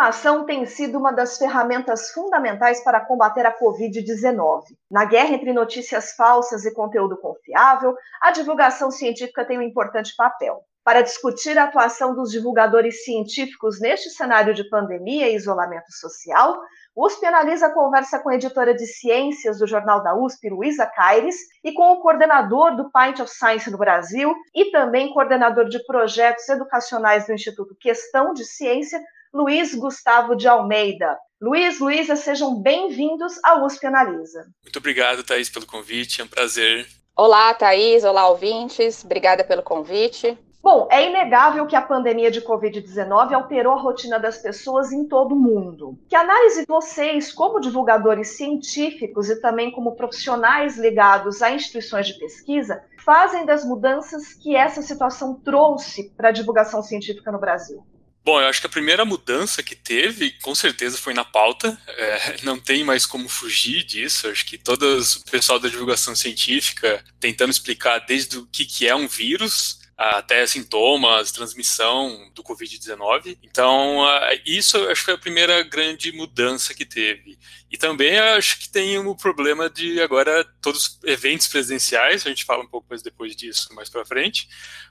Informação tem sido uma das ferramentas fundamentais para combater a Covid-19. Na guerra entre notícias falsas e conteúdo confiável, a divulgação científica tem um importante papel. Para discutir a atuação dos divulgadores científicos neste cenário de pandemia e isolamento social, o USP Analisa conversa com a editora de ciências do Jornal da USP, Luísa Caires, e com o coordenador do Pint of Science no Brasil e também coordenador de projetos educacionais do Instituto Questão de Ciência, Luiz Gustavo de Almeida. Luiz, Luísa, sejam bem-vindos ao USP Analisa. Muito obrigado, Thaís, pelo convite, é um prazer. Olá, Thaís, olá, ouvintes, obrigada pelo convite. Bom, é inegável que a pandemia de Covid-19 alterou a rotina das pessoas em todo o mundo. Que análise vocês, como divulgadores científicos e também como profissionais ligados a instituições de pesquisa, fazem das mudanças que essa situação trouxe para a divulgação científica no Brasil? Bom, eu acho que a primeira mudança que teve, com certeza, foi na pauta. É, não tem mais como fugir disso. Acho que todo o pessoal da divulgação científica tentando explicar desde o que, que é um vírus até sintomas, transmissão do Covid-19. Então, isso acho que foi a primeira grande mudança que teve. E também acho que tem o problema de agora todos os eventos presenciais, a gente fala um pouco mais depois disso, mais para frente,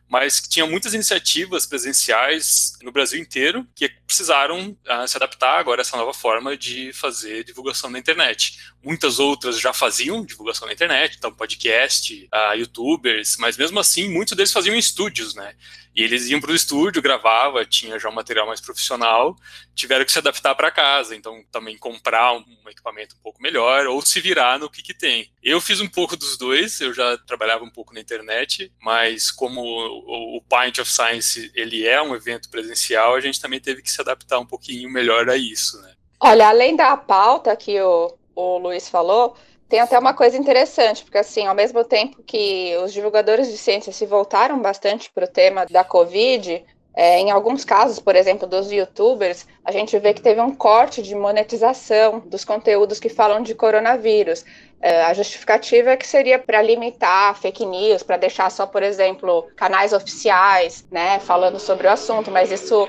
mas tinha muitas iniciativas presenciais no Brasil inteiro que precisaram uh, se adaptar agora a essa nova forma de fazer divulgação na internet. Muitas outras já faziam divulgação na internet, então podcast, uh, youtubers, mas mesmo assim muitos deles faziam em estúdios, né? E eles iam para o estúdio, gravava, tinha já um material mais profissional, tiveram que se adaptar para casa, então também comprar um, equipamento um pouco melhor ou se virar no que, que tem. Eu fiz um pouco dos dois, eu já trabalhava um pouco na internet, mas como o, Pint of Science ele é um evento presencial, a gente também teve que se adaptar um pouquinho melhor a isso, né? Olha, além da pauta que o, o Luiz falou, tem até uma coisa interessante, porque assim, ao mesmo tempo que os divulgadores de ciência se voltaram bastante para o tema da Covid, é, em alguns casos, por exemplo, dos youtubers, a gente vê que teve um corte de monetização dos conteúdos que falam de coronavírus. É, a justificativa é que seria para limitar fake news, para deixar só, por exemplo, canais oficiais, né, falando sobre o assunto, mas isso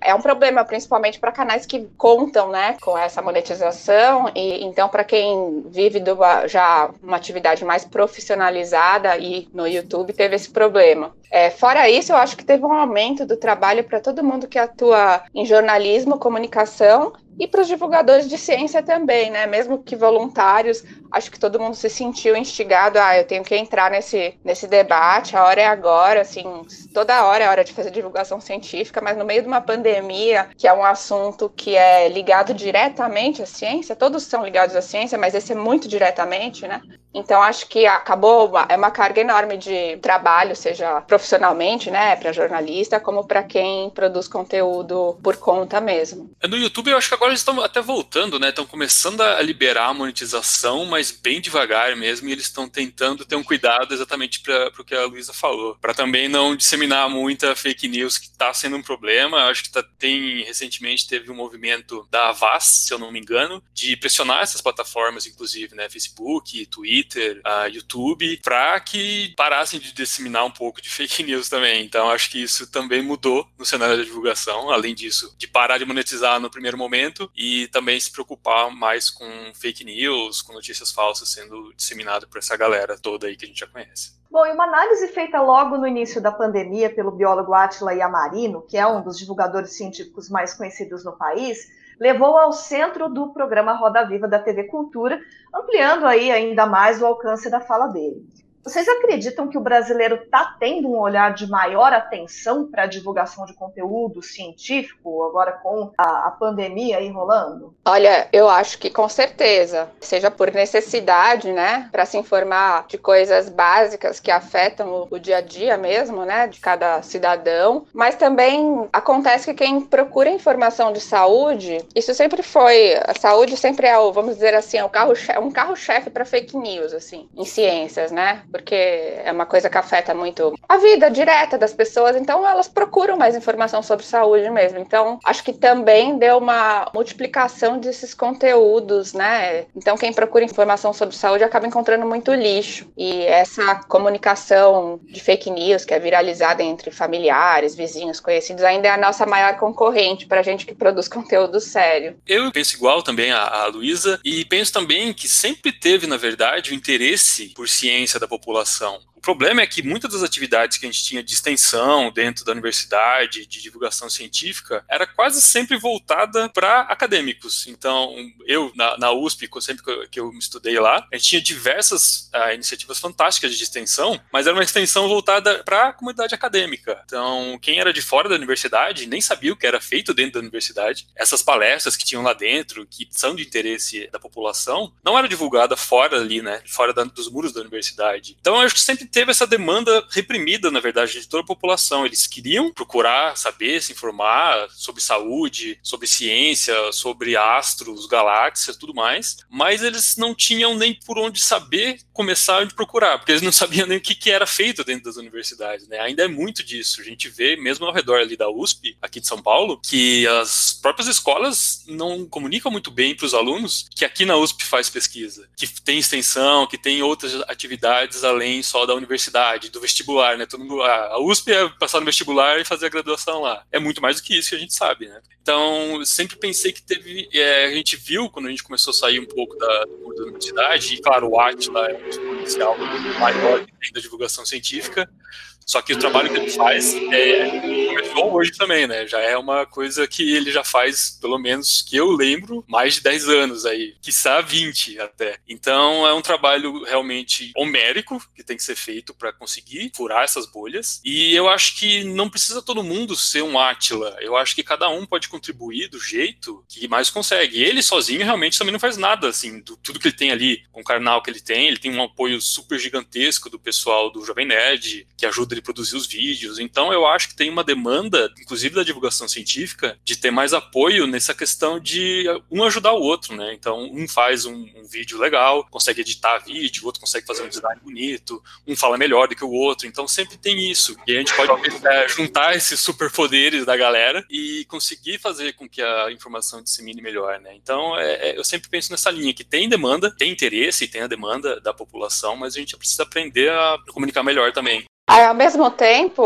é um problema, principalmente para canais que contam, né, com essa monetização. E então, para quem vive já uma atividade mais profissionalizada e no YouTube teve esse problema. É, fora isso, eu acho que teve um aumento do trabalho para todo mundo que atua em jornalismo, comunicação e para os divulgadores de ciência também, né? Mesmo que voluntários, acho que todo mundo se sentiu instigado, ah, eu tenho que entrar nesse, nesse debate, a hora é agora, assim, toda hora é hora de fazer divulgação científica, mas no meio de uma pandemia, que é um assunto que é ligado diretamente à ciência, todos são ligados à ciência, mas esse é muito diretamente, né? Então acho que acabou é uma carga enorme de trabalho, seja profissionalmente, né, para jornalista, como para quem produz conteúdo por conta mesmo. É, no YouTube eu acho que agora eles estão até voltando, né? Estão começando a liberar a monetização, mas bem devagar mesmo, e eles estão tentando ter um cuidado exatamente para o que a Luísa falou, para também não disseminar muita fake news que está sendo um problema. Eu acho que tá, tem recentemente teve um movimento da Avast, se eu não me engano, de pressionar essas plataformas, inclusive, né, Facebook, Twitter Twitter, a YouTube, para que parassem de disseminar um pouco de fake news também. Então acho que isso também mudou no cenário da divulgação, além disso, de parar de monetizar no primeiro momento e também se preocupar mais com fake news, com notícias falsas sendo disseminado por essa galera toda aí que a gente já conhece. Bom, e uma análise feita logo no início da pandemia pelo biólogo Attila Yamarino, que é um dos divulgadores científicos mais conhecidos no país, levou ao centro do programa Roda Viva da TV Cultura, ampliando aí ainda mais o alcance da fala dele. Vocês acreditam que o brasileiro está tendo um olhar de maior atenção para a divulgação de conteúdo científico, agora com a, a, pandemia aí rolando? Olha, eu acho que com certeza, seja por necessidade, né, para se informar de coisas básicas que afetam o, o, dia a dia mesmo, né, de cada cidadão, mas também acontece que quem procura informação de saúde, isso sempre foi, a saúde sempre é, o, vamos dizer assim, é o carro um carro-chefe para fake news, assim, em ciências, né? Porque é uma coisa que afeta muito a vida direta das pessoas, então elas procuram mais informação sobre saúde mesmo. Então, acho que também deu uma multiplicação desses conteúdos, né? Então, quem procura informação sobre saúde acaba encontrando muito lixo. E essa comunicação de fake news que é viralizada entre familiares, vizinhos, conhecidos, ainda é a nossa maior concorrente para gente que produz conteúdo sério. Eu penso igual também a, a Luísa e penso também que sempre teve, na verdade, o interesse por ciência da população população. O problema é que muitas das atividades que a gente tinha de extensão dentro da universidade, de divulgação científica, era quase sempre voltada para acadêmicos. Então, eu, na, na USP, sempre que eu, que eu, estudei lá, a gente tinha diversas uh, iniciativas fantásticas de extensão, mas era uma extensão voltada para a comunidade acadêmica. Então, quem era de fora da universidade nem sabia o que era feito dentro da universidade. Essas palestras que tinham lá dentro, que são de interesse da população, não eram divulgadas fora ali, né? Fora da, dos muros da universidade. Então, eu acho que sempre teve essa demanda reprimida, na verdade, de toda a população. Eles queriam procurar saber, se informar sobre saúde, sobre ciência, sobre astros, galáxias, tudo mais, mas eles não tinham nem por onde saber começar a procurar, porque eles não sabiam nem o que, que era feito dentro das universidades, né? Ainda é muito disso. A gente vê, mesmo ao redor ali da USP, aqui de São Paulo, que as próprias escolas não comunicam muito bem para os alunos que aqui na USP faz pesquisa, que tem extensão, que tem outras atividades além só da universidade, do vestibular, né? Todo mundo, a USP é passar no vestibular e fazer a graduação lá. É muito mais do que isso que a gente sabe, né? Então, sempre pensei que teve. É, a gente viu quando a gente começou a sair um pouco da, da universidade, e claro, o Atila é um exponencial maior da divulgação científica, só que o trabalho que ele faz é, começou hoje também, né? Já é uma coisa que ele já faz, pelo menos que eu lembro, mais de 10 anos aí, quiçá 20 até. Então é um trabalho realmente homérico que tem que ser feito para conseguir furar essas bolhas. E eu acho que não precisa todo mundo ser um Átila. Eu acho que cada um pode contribuir do jeito que mais consegue. Ele sozinho realmente também não faz nada, assim, do tudo que ele tem ali, com o canal que ele tem. Ele tem um apoio super gigantesco do pessoal do Jovem Nerd, que ajuda ele produzir os vídeos. Então eu acho que tem uma demanda, inclusive da divulgação científica, de ter mais apoio nessa questão de um ajudar o outro, né? Então um faz um, um vídeo legal, consegue editar vídeo, o outro consegue fazer um design bonito, um fala melhor do que o outro. Então sempre tem isso. E a gente pode é, juntar esses superpoderes da galera e conseguir fazer com que a informação dissemine melhor, né? Então é, é, eu sempre penso nessa linha que tem demanda, tem interesse tem a demanda da população, mas a gente precisa aprender a comunicar melhor também. Ao mesmo tempo,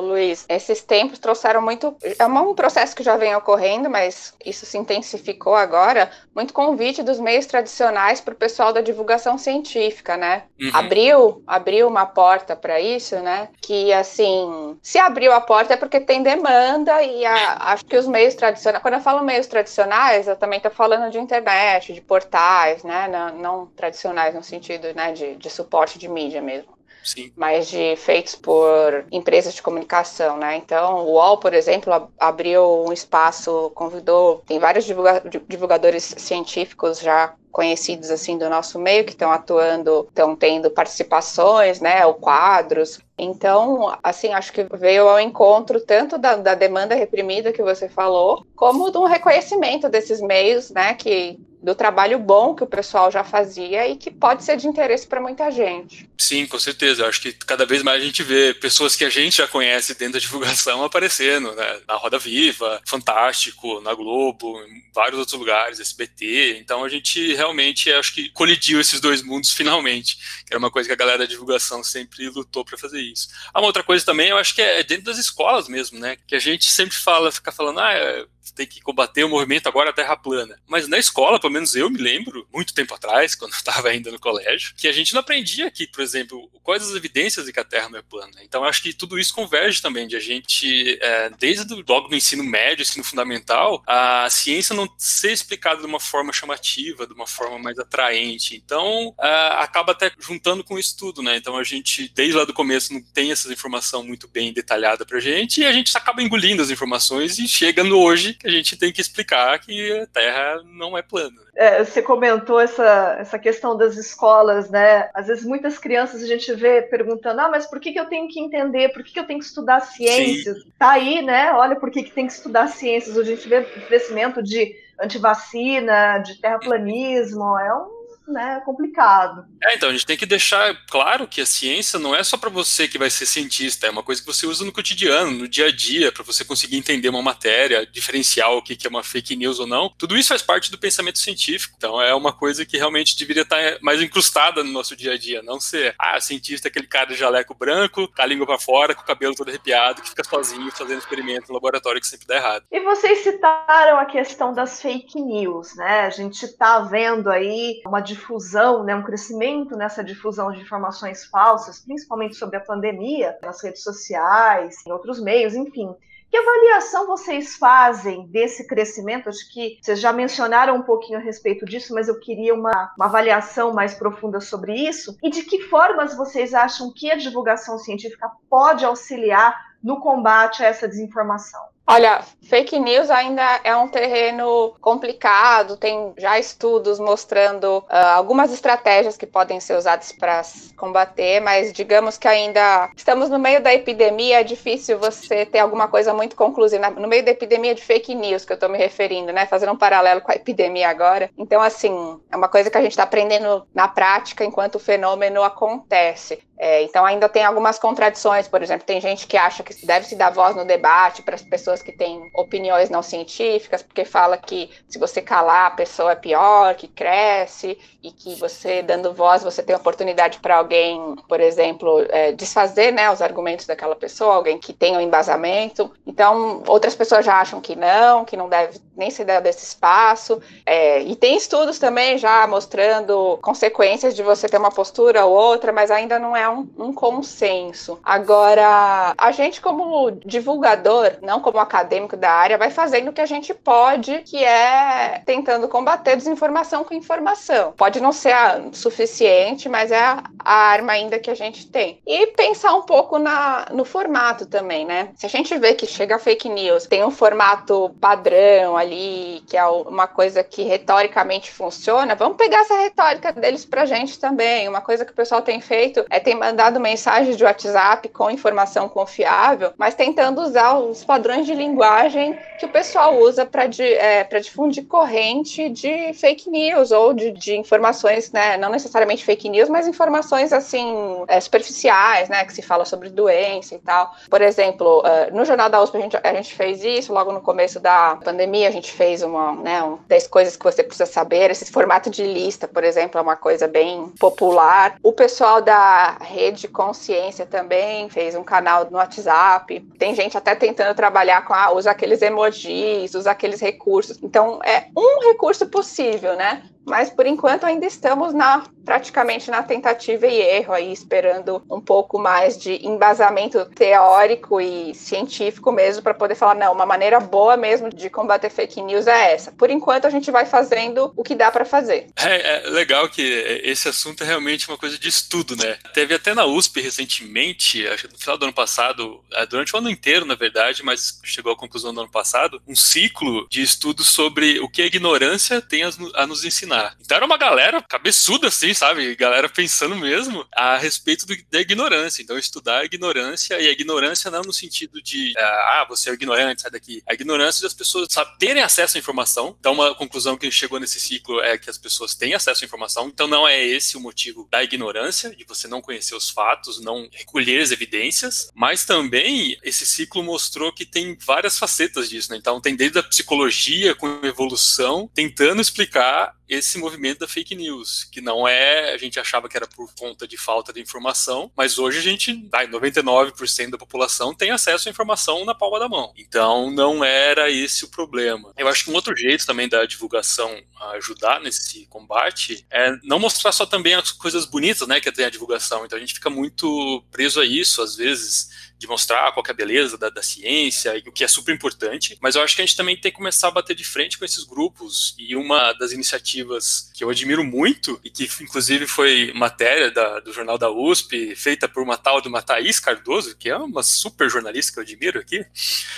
Luiz, esses tempos trouxeram muito. É um processo que já vem ocorrendo, mas isso se intensificou agora. Muito convite dos meios tradicionais para o pessoal da divulgação científica, né? Uhum. Abriu, abriu uma porta para isso, né? Que assim, se abriu a porta é porque tem demanda e a, acho que os meios tradicionais. Quando eu falo meios tradicionais, eu também estou falando de internet, de portais, né? Não, não tradicionais no sentido né, de, de suporte de mídia mesmo. Sim. mas de feitos por empresas de comunicação, né? Então, o UOL, por exemplo, abriu um espaço, convidou, tem vários divulgadores científicos já conhecidos assim do nosso meio que estão atuando, estão tendo participações, né, ou quadros. Então, assim, acho que veio ao encontro tanto da, da demanda reprimida que você falou, como do reconhecimento desses meios, né, que do trabalho bom que o pessoal já fazia e que pode ser de interesse para muita gente. Sim, com certeza. Eu acho que cada vez mais a gente vê pessoas que a gente já conhece dentro da divulgação aparecendo, né? Na Roda Viva, Fantástico, na Globo, em vários outros lugares, SBT. Então a gente realmente acho que colidiu esses dois mundos finalmente, que era uma coisa que a galera da divulgação sempre lutou para fazer isso. Ah, uma outra coisa também, eu acho que é dentro das escolas mesmo, né? Que a gente sempre fala, fica falando, ah, tem que combater o movimento agora a terra plana. Mas na escola, pelo menos eu me lembro, muito tempo atrás, quando eu estava ainda no colégio, que a gente não aprendia aqui, por exemplo, quais as evidências de que a terra não é plana. Então acho que tudo isso converge também, de a gente, é, desde logo do ensino médio, ensino fundamental, a ciência não ser explicada de uma forma chamativa, de uma forma mais atraente. Então é, acaba até juntando com isso tudo, né? Então a gente, desde lá do começo, não tem essa informação muito bem detalhada pra gente e a gente acaba engolindo as informações e chega no hoje que a gente tem que explicar que a Terra não é plana. É, você comentou essa, essa questão das escolas, né? Às vezes muitas crianças a gente vê perguntando, ah, mas por que, que eu tenho que entender? Por que, que eu tenho que estudar ciências? Sim. Tá aí, né? Olha por que, que tem que estudar ciências. Hoje a gente vê o crescimento de antivacina, de terraplanismo, é um né, complicado. É, então a gente tem que deixar claro que a ciência não é só para você que vai ser cientista, é uma coisa que você usa no cotidiano, no dia a dia, para você conseguir entender uma matéria, diferenciar o que é uma fake news ou não. Tudo isso faz parte do pensamento científico. Então é uma coisa que realmente deveria estar mais incrustada no nosso dia a dia, não ser, ah, cientista é aquele cara de jaleco branco, com a língua para fora, com o cabelo todo arrepiado, que fica sozinho fazendo experimento no laboratório que sempre dá errado. E vocês citaram a questão das fake news, né? A gente está vendo aí uma difusão, né, um crescimento nessa difusão de informações falsas, principalmente sobre a pandemia, nas redes sociais, em outros meios, enfim. Que avaliação vocês fazem desse crescimento? Acho que vocês já mencionaram um pouquinho a respeito disso, mas eu queria uma, uma, avaliação mais profunda sobre isso. E de que formas vocês acham que a divulgação científica pode auxiliar no combate a essa desinformação? Olha, fake news ainda é um terreno complicado, tem já estudos mostrando uh, algumas estratégias que podem ser usadas para combater, mas digamos que ainda estamos no meio da epidemia, é difícil você ter alguma coisa muito conclusiva. No meio da epidemia de fake news que eu estou me referindo, né? Fazendo um paralelo com a epidemia agora. Então, assim, é uma coisa que a gente está aprendendo na prática enquanto o fenômeno acontece. É, então ainda tem algumas contradições, por exemplo, tem gente que acha que deve se dar voz no debate para as pessoas que têm opiniões não científicas, porque fala que se você calar a pessoa é pior, que cresce, e que você dando voz você tem oportunidade para alguém, por exemplo, é, desfazer né, os argumentos daquela pessoa, alguém que tenha um embasamento. Então outras pessoas já acham que não, que não deve nem se dado esse espaço. É, e tem estudos também já mostrando consequências de você ter uma postura ou outra, mas ainda não é é um, um consenso. Agora, a gente, como divulgador, não como acadêmico da área, vai fazendo o que a gente pode, que é tentando combater desinformação com informação. Pode não ser a, suficiente, mas é a, arma ainda que a gente tem. E pensar um pouco na, no formato também, né? Se a gente vê que chega fake news, tem um formato padrão ali, que é uma coisa que retoricamente funciona, vamos pegar essa retórica deles pra gente também. Uma coisa que o pessoal tem feito é tem mandado mensagens de WhatsApp com informação confiável, mas tentando usar os padrões de linguagem que o pessoal usa para é, difundir corrente de fake news ou de, de, informações, né, não necessariamente fake news, mas informações assim é, superficiais, né, que se fala sobre doença e tal. Por exemplo, uh, no Jornal da USP a gente, a gente fez isso logo no começo da pandemia, a gente fez uma, né, um, 10 coisas que você precisa saber. Esse formato de lista, por exemplo, é uma coisa bem popular. O pessoal da rede Consciência também fez um canal no WhatsApp. Tem gente até tentando trabalhar com, usa aqueles emojis, usa aqueles recursos. Então, é um recurso possível, né? Mas por enquanto ainda estamos na praticamente na tentativa e erro aí esperando um pouco mais de embasamento teórico e científico mesmo para poder falar não, uma maneira boa mesmo de combater fake news é essa. Por enquanto a gente vai fazendo o que dá para fazer. É, é, legal que esse assunto é realmente uma coisa de estudo, né? Teve até na USP recentemente, acho que no final do ano passado, é, durante o ano inteiro, na verdade, mas chegou à conclusão do ano passado, um ciclo de estudos sobre o que a ignorância tem a nos ensinar Então era uma galera cabeçuda, assim, sabe? Galera pensando mesmo a respeito do, da ignorância. Então estudar a ignorância, e a ignorância não no sentido de, ah, você é ignorante, sai daqui. A ignorância das pessoas sabe, terem acesso à informação. Então uma conclusão que chegou nesse ciclo é que as pessoas têm acesso à informação. Então não é esse o motivo da ignorância, de você não conhecer os fatos, não recolher as evidências, mas também esse ciclo mostrou que tem várias facetas disso, né? Então tem desde a psicologia com evolução, tentando explicar esse movimento da fake news, que não é, a gente achava que era por conta de falta de informação, mas hoje a gente, 99% da população tem acesso à informação na palma da mão. Então não era esse o problema. Eu acho que um outro jeito também da divulgação ajudar nesse combate é não mostrar só também as coisas bonitas, né, que tem a divulgação. Então a gente fica muito preso a isso às vezes de mostrar qual é a beleza da, da, ciência, o que é super importante, mas eu acho que a gente também tem que começar a bater de frente com esses grupos, e uma das iniciativas que eu admiro muito, e que inclusive foi matéria da, do jornal da USP, feita por uma tal de uma Thaís Cardoso, que é uma super jornalista que eu admiro aqui.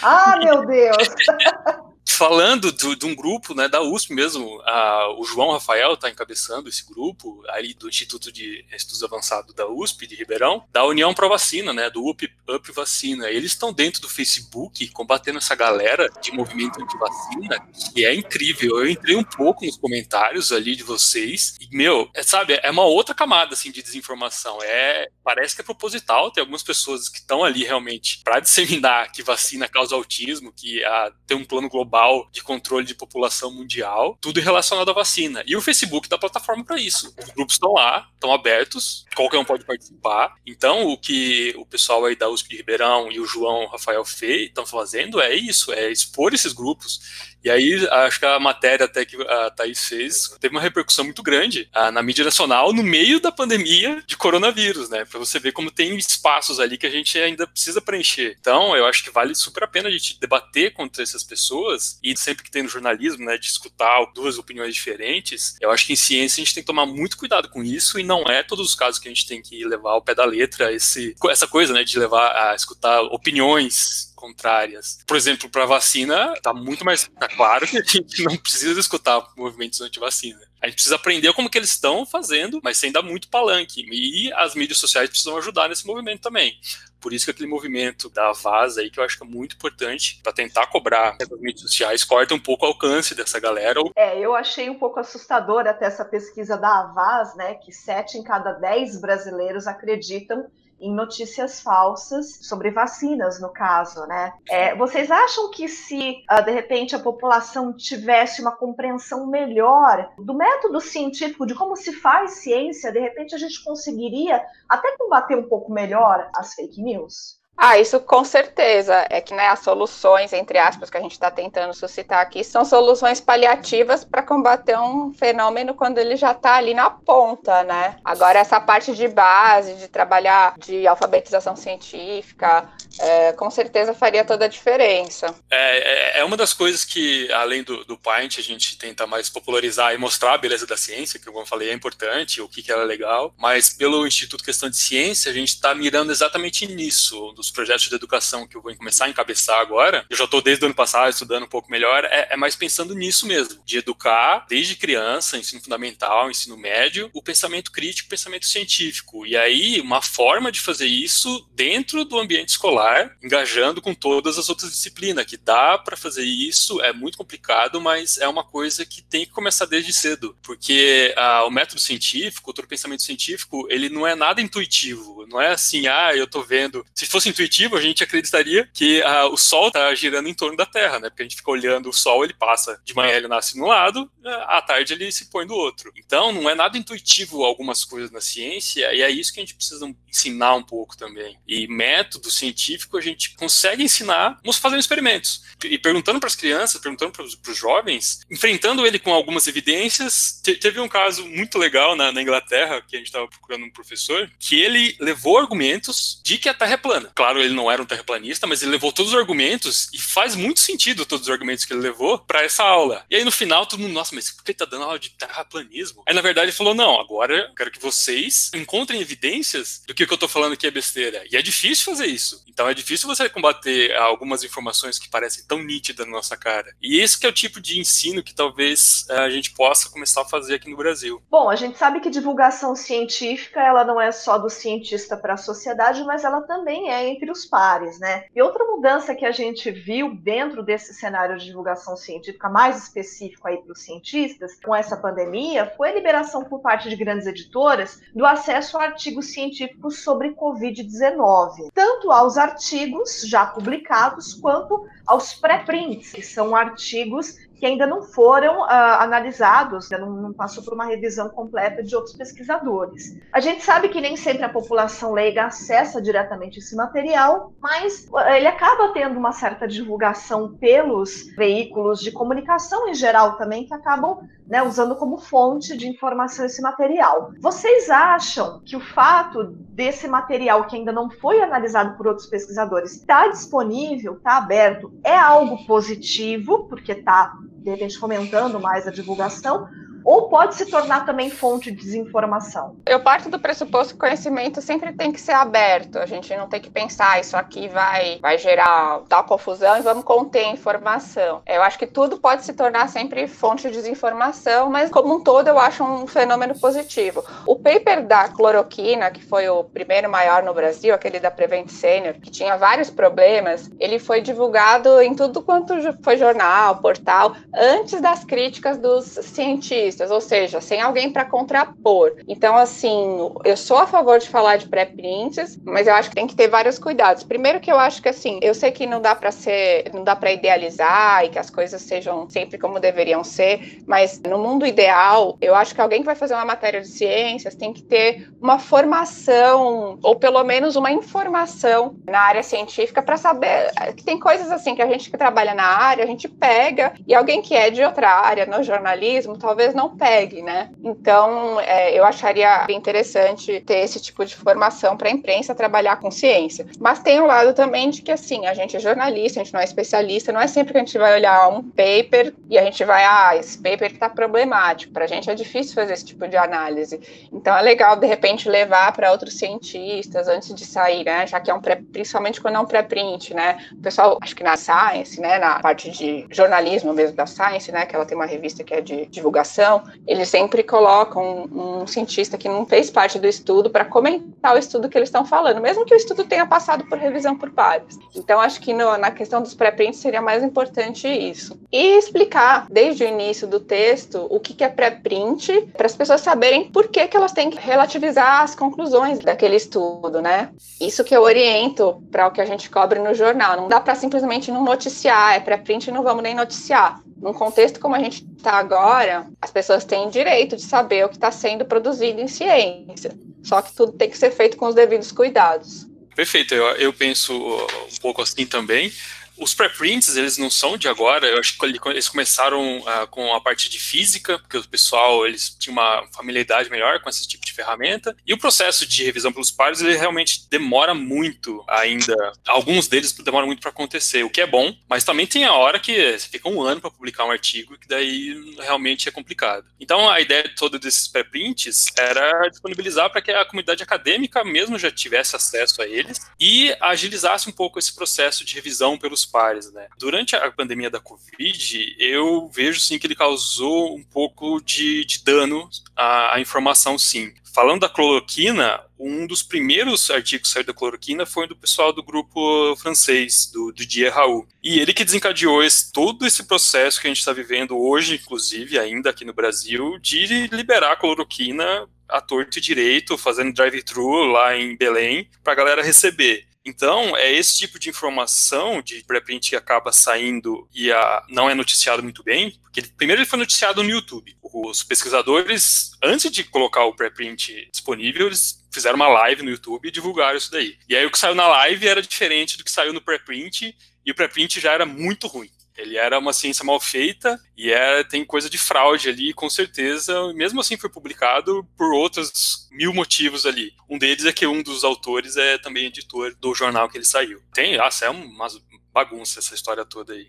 Ah, meu Deus! falando de um grupo né, da USP mesmo, a, o João Rafael está encabeçando esse grupo, ali do Instituto de Estudos Avançados da USP, de Ribeirão, da União Pro Vacina, né, do UP, UP Vacina. Eles estão dentro do Facebook combatendo essa galera de movimento anti-vacina, que é incrível. Eu entrei um pouco nos comentários ali de vocês, e, meu, é, sabe, é uma outra camada assim, de desinformação. É, parece que é proposital, tem algumas pessoas que estão ali realmente para disseminar que vacina causa autismo, que a, tem um plano global de controle de população mundial, tudo relacionado à vacina. E o Facebook dá plataforma para isso. Os grupos estão lá, estão abertos, qualquer um pode participar. Então, o que o pessoal aí da USP de Ribeirão e o João Rafael Fei estão fazendo é isso, é expor esses grupos e aí, acho que a matéria até que a Thaís fez teve uma repercussão muito grande ah, na mídia nacional no meio da pandemia de coronavírus, né? Para você ver como tem espaços ali que a gente ainda precisa preencher. Então, eu acho que vale super a pena a gente debater contra essas pessoas e sempre que tem no jornalismo, né, de escutar duas opiniões diferentes, eu acho que em ciência a gente tem que tomar muito cuidado com isso e não é todos os casos que a gente tem que levar ao pé da letra esse, essa coisa, né, de levar a escutar opiniões contrárias. Por exemplo, para vacina, está muito mais tá claro que a gente não precisa escutar movimentos anti-vacina. A gente precisa aprender como que eles estão fazendo, mas sem dar muito palanque. E as mídias sociais precisam ajudar nesse movimento também. Por isso que aquele movimento da Vaz aí, que eu acho que é muito importante para tentar cobrar as mídias sociais, corta um pouco o alcance dessa galera. É, eu achei um pouco assustador até essa pesquisa da Avaz, né, que sete em cada dez brasileiros acreditam em notícias falsas sobre vacinas, no caso, né? É, vocês acham que se, uh, de repente, a população tivesse uma compreensão melhor do método científico, de como se faz ciência, de repente a gente conseguiria até combater um pouco melhor as fake news? Ah, isso com certeza. É que né, as soluções, entre aspas, que a gente está tentando suscitar aqui, são soluções paliativas para combater um fenômeno quando ele já está ali na ponta, né? Agora, essa parte de base, de trabalhar de alfabetização científica, é, com certeza faria toda a diferença. É, é, é uma das coisas que, além do, do Paint, a gente tenta mais popularizar e mostrar a beleza da ciência, que, como eu falei, é importante, o que, que ela é legal, mas pelo Instituto Questão de Ciência, a gente está mirando exatamente nisso, dos projetos de educação que eu vou começar a encabeçar agora, eu já estou desde o ano passado estudando um pouco melhor, é, é, mais pensando nisso mesmo, de educar desde criança, ensino fundamental, ensino médio, o pensamento crítico, o pensamento científico. E aí, uma forma de fazer isso dentro do ambiente escolar, engajando com todas as outras disciplinas, que dá para fazer isso, é muito complicado, mas é uma coisa que tem que começar desde cedo, porque ah, o método científico, todo pensamento científico, ele não é nada intuitivo, não é assim, ah, eu estou vendo. Se fosse intuitivo, a gente acreditaria que ah, o Sol está girando em torno da Terra, né? Porque a gente fica olhando o Sol, ele passa de manhã, ele nasce no lado, à tarde ele se põe do outro. Então, não é nada intuitivo algumas coisas na ciência, e é isso que a gente precisa ensinar um pouco também. E método científico a gente consegue ensinar fazendo experimentos. E perguntando para as crianças, perguntando para os jovens, enfrentando ele com algumas evidências. Te, teve um caso muito legal na, na Inglaterra, que a gente estava procurando um professor, que ele levou argumentos de que a Terra é plana. Claro, claro, ele não era um terraplanista, mas ele levou todos os argumentos e faz muito sentido todos os argumentos que ele levou para essa aula. E aí no final todo mundo, nossa, mas por que tá dando aula de terraplanismo? Aí na verdade ele falou: não, agora eu quero que vocês encontrem evidências do que eu tô falando aqui é besteira. E é difícil fazer isso. Então é difícil você combater algumas informações que parecem tão nítidas na nossa cara. E esse que é o tipo de ensino que talvez eh, a gente possa começar a fazer aqui no Brasil. Bom, a gente sabe que divulgação científica ela não é só do cientista para a sociedade, mas ela também é entre os pares, né? E outra mudança que a gente viu dentro desse cenário de divulgação científica mais específico aí para os cientistas, com essa pandemia, foi a liberação por parte de grandes editoras do acesso a artigos científicos sobre Covid-19, tanto aos artigos já publicados quanto aos pré-prints, que são artigos que ainda não foram uh, analisados, não, não, passou por uma revisão completa de outros pesquisadores. A gente sabe que nem sempre a população leiga acessa diretamente esse material, mas uh, ele acaba tendo uma certa divulgação pelos veículos de comunicação em geral também, que acabam né, usando como fonte de informação esse material. Vocês acham que o fato desse material que ainda não foi analisado por outros pesquisadores está disponível, está aberto, é algo positivo, porque está de repente fomentando mais a divulgação, ou pode se tornar também fonte de desinformação? Eu parto do pressuposto que o conhecimento sempre tem que ser aberto. A gente não tem que pensar ah, isso aqui vai, vai gerar tal confusão e vamos conter a informação. Eu acho que tudo pode se tornar sempre fonte de desinformação, mas como um todo eu acho um fenômeno positivo. O paper da cloroquina, que foi o primeiro maior no Brasil, aquele da Prevent Senior, que tinha vários problemas, ele foi divulgado em tudo quanto foi jornal, portal, antes das críticas dos cientistas, ou seja, sem alguém para contrapor. Então, assim, eu sou a favor de falar de pré-prints, mas eu acho que tem que ter vários cuidados. Primeiro que eu acho que assim, eu sei que não dá para ser, não dá para idealizar e que as coisas sejam sempre como deveriam ser, mas no mundo ideal, eu acho que alguém que vai fazer uma matéria de ciências tem que ter uma formação ou pelo menos uma informação na área científica para saber que tem coisas assim que a gente que trabalha na área, a gente pega e alguém que é de outra área no jornalismo talvez não pegue, né? Então, é, eu acharia interessante ter esse tipo de formação para a imprensa trabalhar com ciência. Mas tem um lado também de que, assim, a gente é jornalista, a gente não é especialista, não é sempre que a gente vai olhar um paper e a gente vai, ah, esse paper está problemático. Para a gente é difícil fazer esse tipo de análise. Então, é legal, de repente, levar para outros cientistas antes de sair, né? Já que é um pré, principalmente quando é um pré-print, né? O pessoal, acho que na Science, né? Na parte de jornalismo mesmo da Science, né? Que ela tem uma revista que é de divulgação, eles sempre colocam um, um cientista que não fez parte do estudo para comentar o estudo que eles estão falando, mesmo que o estudo tenha passado por revisão por pares. Então, acho que no, na questão dos pré-prints seria mais importante isso. E explicar, desde o início do texto, o que, que é pré-print, para as pessoas saberem por que, que elas têm que relativizar as conclusões daquele estudo, né? Isso que eu oriento para o que a gente cobre no jornal. Não dá para simplesmente não noticiar, é pré-print e não vamos nem noticiar. Num contexto como a gente está agora, as pessoas têm direito de saber o que está sendo produzido em ciência. Só que tudo tem que ser feito com os devidos cuidados. Perfeito, eu, eu penso um pouco assim também. Os preprints, eles não são de agora, eu acho que eles começaram uh, com a parte de física, porque o pessoal, eles tinham uma familiaridade melhor com esse tipo de ferramenta, e o processo de revisão pelos pares, ele realmente demora muito ainda, alguns deles demoram muito para acontecer, o que é bom, mas também tem a hora que você fica um ano para publicar um artigo, que daí realmente é complicado. Então, a ideia toda desses preprints era disponibilizar para que a comunidade acadêmica mesmo já tivesse acesso a eles, e agilizasse um pouco esse processo de revisão pelos pares, né? Durante a pandemia da Covid, eu vejo sim que ele causou um pouco de, de dano à, à informação, sim. Falando da cloroquina, um dos primeiros artigos a sair da cloroquina foi do pessoal do grupo francês, do Didier Raoult. E ele que desencadeou esse, todo esse processo que a gente está vivendo hoje, inclusive, ainda aqui no Brasil, de liberar a cloroquina a torto e direito, fazendo drive-thru lá em Belém, para a galera receber. Então, é esse tipo de informação de pré-print que acaba saindo e a, não é noticiado muito bem, porque ele, primeiro ele foi noticiado no YouTube. Os pesquisadores, antes de colocar o pré-print disponível, eles fizeram uma live no YouTube e divulgaram isso daí. E aí o que saiu na live era diferente do que saiu no pré-print, e o pré-print já era muito ruim. Ele era uma ciência mal feita e é, tem coisa de fraude ali, com certeza. Mesmo assim, foi publicado por outros mil motivos ali. Um deles é que um dos autores é também editor do jornal que ele saiu. Tem, ah, é uma bagunça essa história toda aí.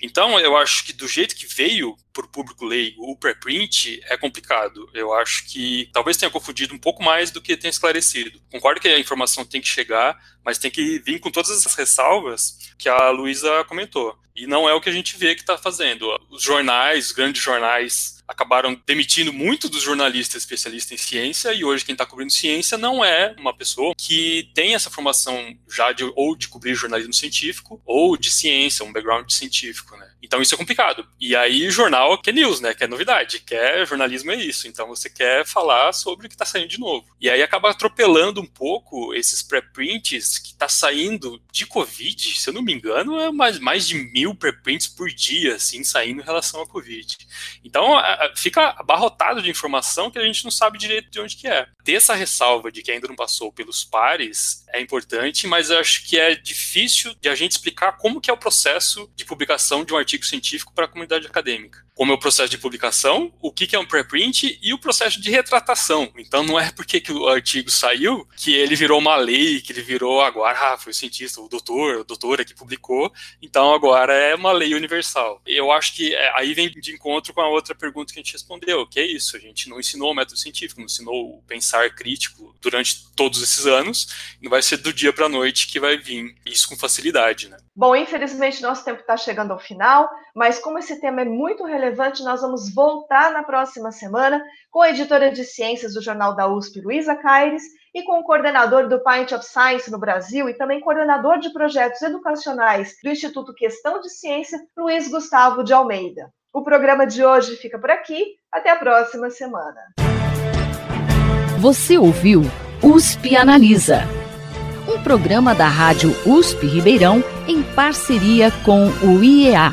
Então, eu acho que do jeito que veio para o público leigo o preprint é complicado. Eu acho que talvez tenha confundido um pouco mais do que tenha esclarecido. Concordo que a informação tem que chegar, mas tem que vir com todas as ressalvas que a Luísa comentou. E não é o que a gente vê que está fazendo. Os jornais, os grandes jornais, acabaram demitindo muito dos jornalistas especialistas em ciência e hoje quem está cobrindo ciência não é uma pessoa que tem essa formação já de ou de cobrir jornalismo científico ou de ciência, um background científico, né? Então isso é complicado. E aí jornal que é news, né? Que é novidade, que é jornalismo é isso. Então você quer falar sobre o que está saindo de novo. E aí acaba atropelando um pouco esses preprints que está saindo de Covid, se eu não me engano, é mais, mais de mil preprints por dia, assim, saindo em relação à Covid. Então fica abarrotado de informação que a gente não sabe direito de onde que é. Ter essa ressalva de que ainda não passou pelos pares é importante, mas eu acho que é difícil de a gente explicar como que é o processo de publicação de um artigo científico para a comunidade acadêmica. Como é o processo de publicação, o que, é um preprint e o processo de retratação. Então não é porque que o artigo saiu que ele virou uma lei, que ele virou agora, ah, foi o cientista, o doutor, a doutora que publicou, então agora é uma lei universal. Eu acho que é, aí vem de encontro com a outra pergunta que a gente respondeu, que é isso, a gente não ensinou o método científico, não ensinou o pensar crítico durante todos esses anos, não vai ser do dia para a noite que vai vir isso com facilidade, né? Bom, infelizmente nosso tempo está chegando ao final, mas como esse tema é muito relevante, nós vamos voltar na próxima semana com a editora de ciências do Jornal da USP, Luísa Caires, e com o coordenador do Pint of Science no Brasil e também coordenador de projetos educacionais do Instituto Questão de Ciência, Luiz Gustavo de Almeida. O programa de hoje fica por aqui. Até a próxima semana. Você ouviu USP Analisa, um programa da Rádio USP Ribeirão em parceria com o IEA,